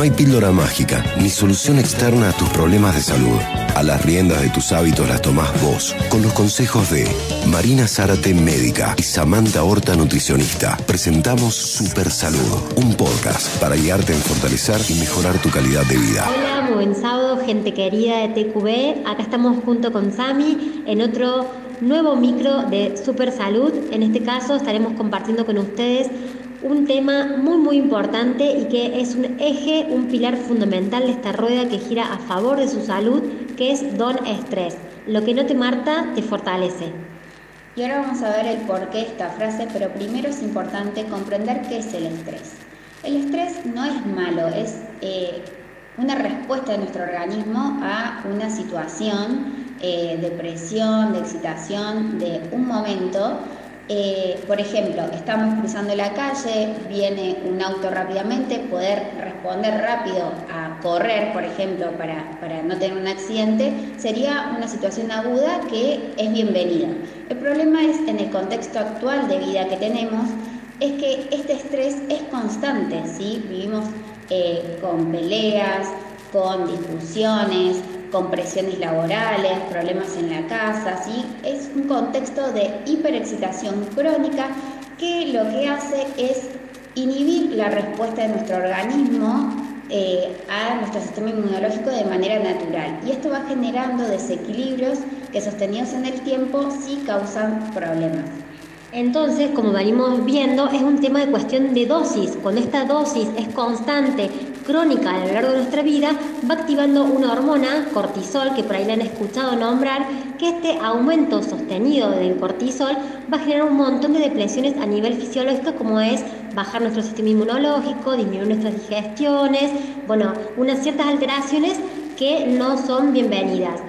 No hay píldora mágica ni solución externa a tus problemas de salud. A las riendas de tus hábitos las tomás vos, con los consejos de Marina Zárate, médica, y Samantha Horta, nutricionista. Presentamos Super Salud, un podcast para guiarte en fortalecer y mejorar tu calidad de vida. Hola, buen sábado, gente querida de TQB. Acá estamos junto con Sami en otro nuevo micro de Super Salud. En este caso estaremos compartiendo con ustedes un tema muy muy importante y que es un eje, un pilar fundamental de esta rueda que gira a favor de su salud, que es Don Estrés. Lo que no te marta, te fortalece. Y ahora vamos a ver el porqué de esta frase, pero primero es importante comprender qué es el estrés. El estrés no es malo, es eh, una respuesta de nuestro organismo a una situación eh, de presión, de excitación, de un momento eh, por ejemplo, estamos cruzando la calle, viene un auto rápidamente, poder responder rápido a correr, por ejemplo, para, para no tener un accidente, sería una situación aguda que es bienvenida. El problema es en el contexto actual de vida que tenemos, es que este estrés es constante, ¿sí? Vivimos eh, con peleas, con discusiones, con presiones laborales, problemas en la casa, ¿sí? es un contexto de hiperexcitación crónica que lo que hace es inhibir la respuesta de nuestro organismo eh, a nuestro sistema inmunológico de manera natural. Y esto va generando desequilibrios que sostenidos en el tiempo sí causan problemas. Entonces, como venimos viendo, es un tema de cuestión de dosis. Cuando esta dosis es constante, crónica a lo largo de nuestra vida, va activando una hormona, cortisol, que por ahí la han escuchado nombrar, que este aumento sostenido del cortisol va a generar un montón de depresiones a nivel fisiológico, como es bajar nuestro sistema inmunológico, disminuir nuestras digestiones, bueno, unas ciertas alteraciones que no son bienvenidas.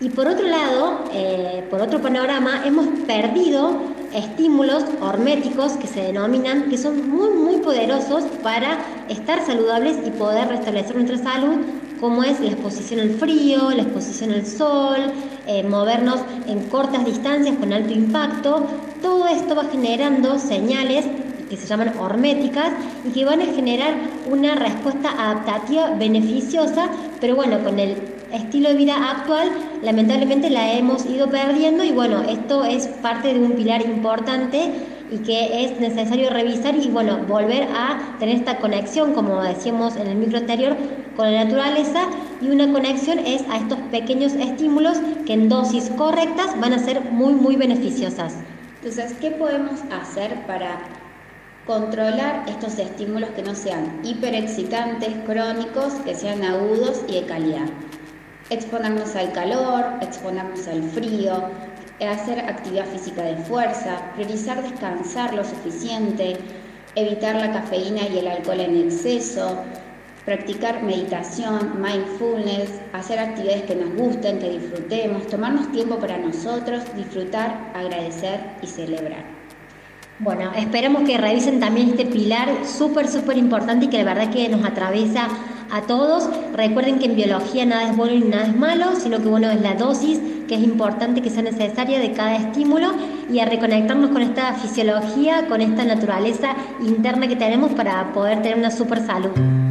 Y por otro lado, eh, por otro panorama, hemos perdido estímulos horméticos que se denominan, que son muy, muy poderosos para estar saludables y poder restablecer nuestra salud, como es la exposición al frío, la exposición al sol, eh, movernos en cortas distancias con alto impacto. Todo esto va generando señales que se llaman horméticas y que van a generar una respuesta adaptativa beneficiosa, pero bueno, con el estilo de vida actual lamentablemente la hemos ido perdiendo y bueno, esto es parte de un pilar importante y que es necesario revisar y bueno, volver a tener esta conexión, como decíamos en el micro anterior, con la naturaleza y una conexión es a estos pequeños estímulos que en dosis correctas van a ser muy, muy beneficiosas. Entonces, ¿qué podemos hacer para controlar estos estímulos que no sean hiperexcitantes, crónicos, que sean agudos y de calidad? Exponernos al calor, exponernos al frío, hacer actividad física de fuerza, priorizar descansar lo suficiente, evitar la cafeína y el alcohol en exceso, practicar meditación, mindfulness, hacer actividades que nos gusten, que disfrutemos, tomarnos tiempo para nosotros, disfrutar, agradecer y celebrar. Bueno, esperamos que revisen también este pilar súper, súper importante y que la verdad que nos atraviesa a todos. Recuerden que en biología nada es bueno ni nada es malo, sino que bueno es la dosis que es importante que sea necesaria de cada estímulo y a reconectarnos con esta fisiología, con esta naturaleza interna que tenemos para poder tener una super salud.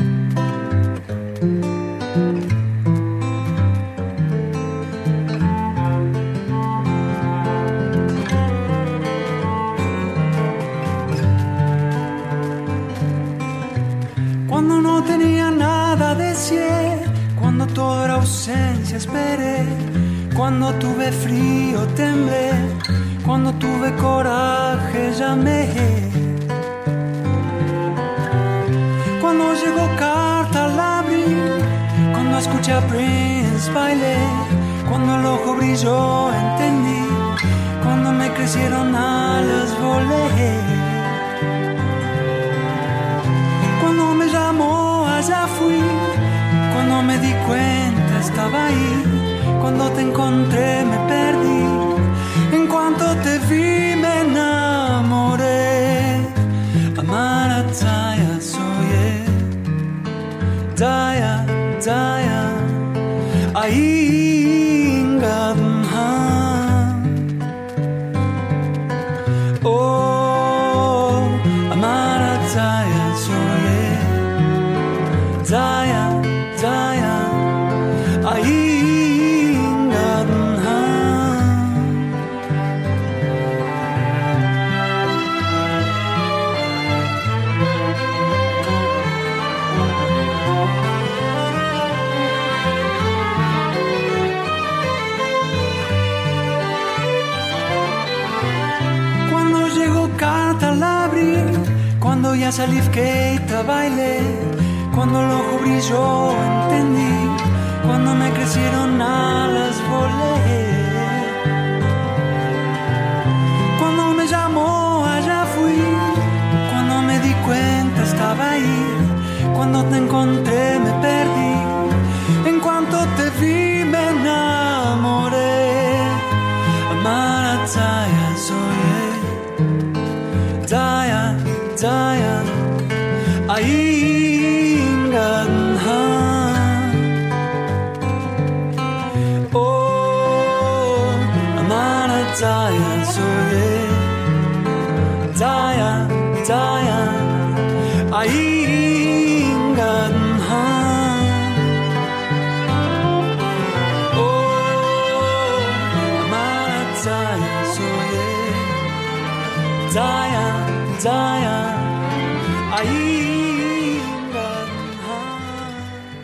Ausencia cuando tuve frío temblé, cuando tuve coraje llamé. Cuando llegó carta la abrí, cuando escuché a Prince bailé, cuando el ojo brilló entendí, cuando me crecieron alas volé. Cuando me llamó allá fui, cuando me di cuenta estaba ahí. Cuando te encontré me perdí. En cuanto te vi me enamoré. Amara Taya soy Taya, Taya. Ahí Oh, Amara Taya soy Zaya, ya salí que bailé, cuando el ojo brilló entendí, cuando me crecieron alas volé. Cuando me llamó allá fui, cuando me di cuenta estaba ahí, cuando te encontré me kasaysayan ay inganhan. Daya Zule Daya Daya Aingan Ha Oh Amara Daya Aí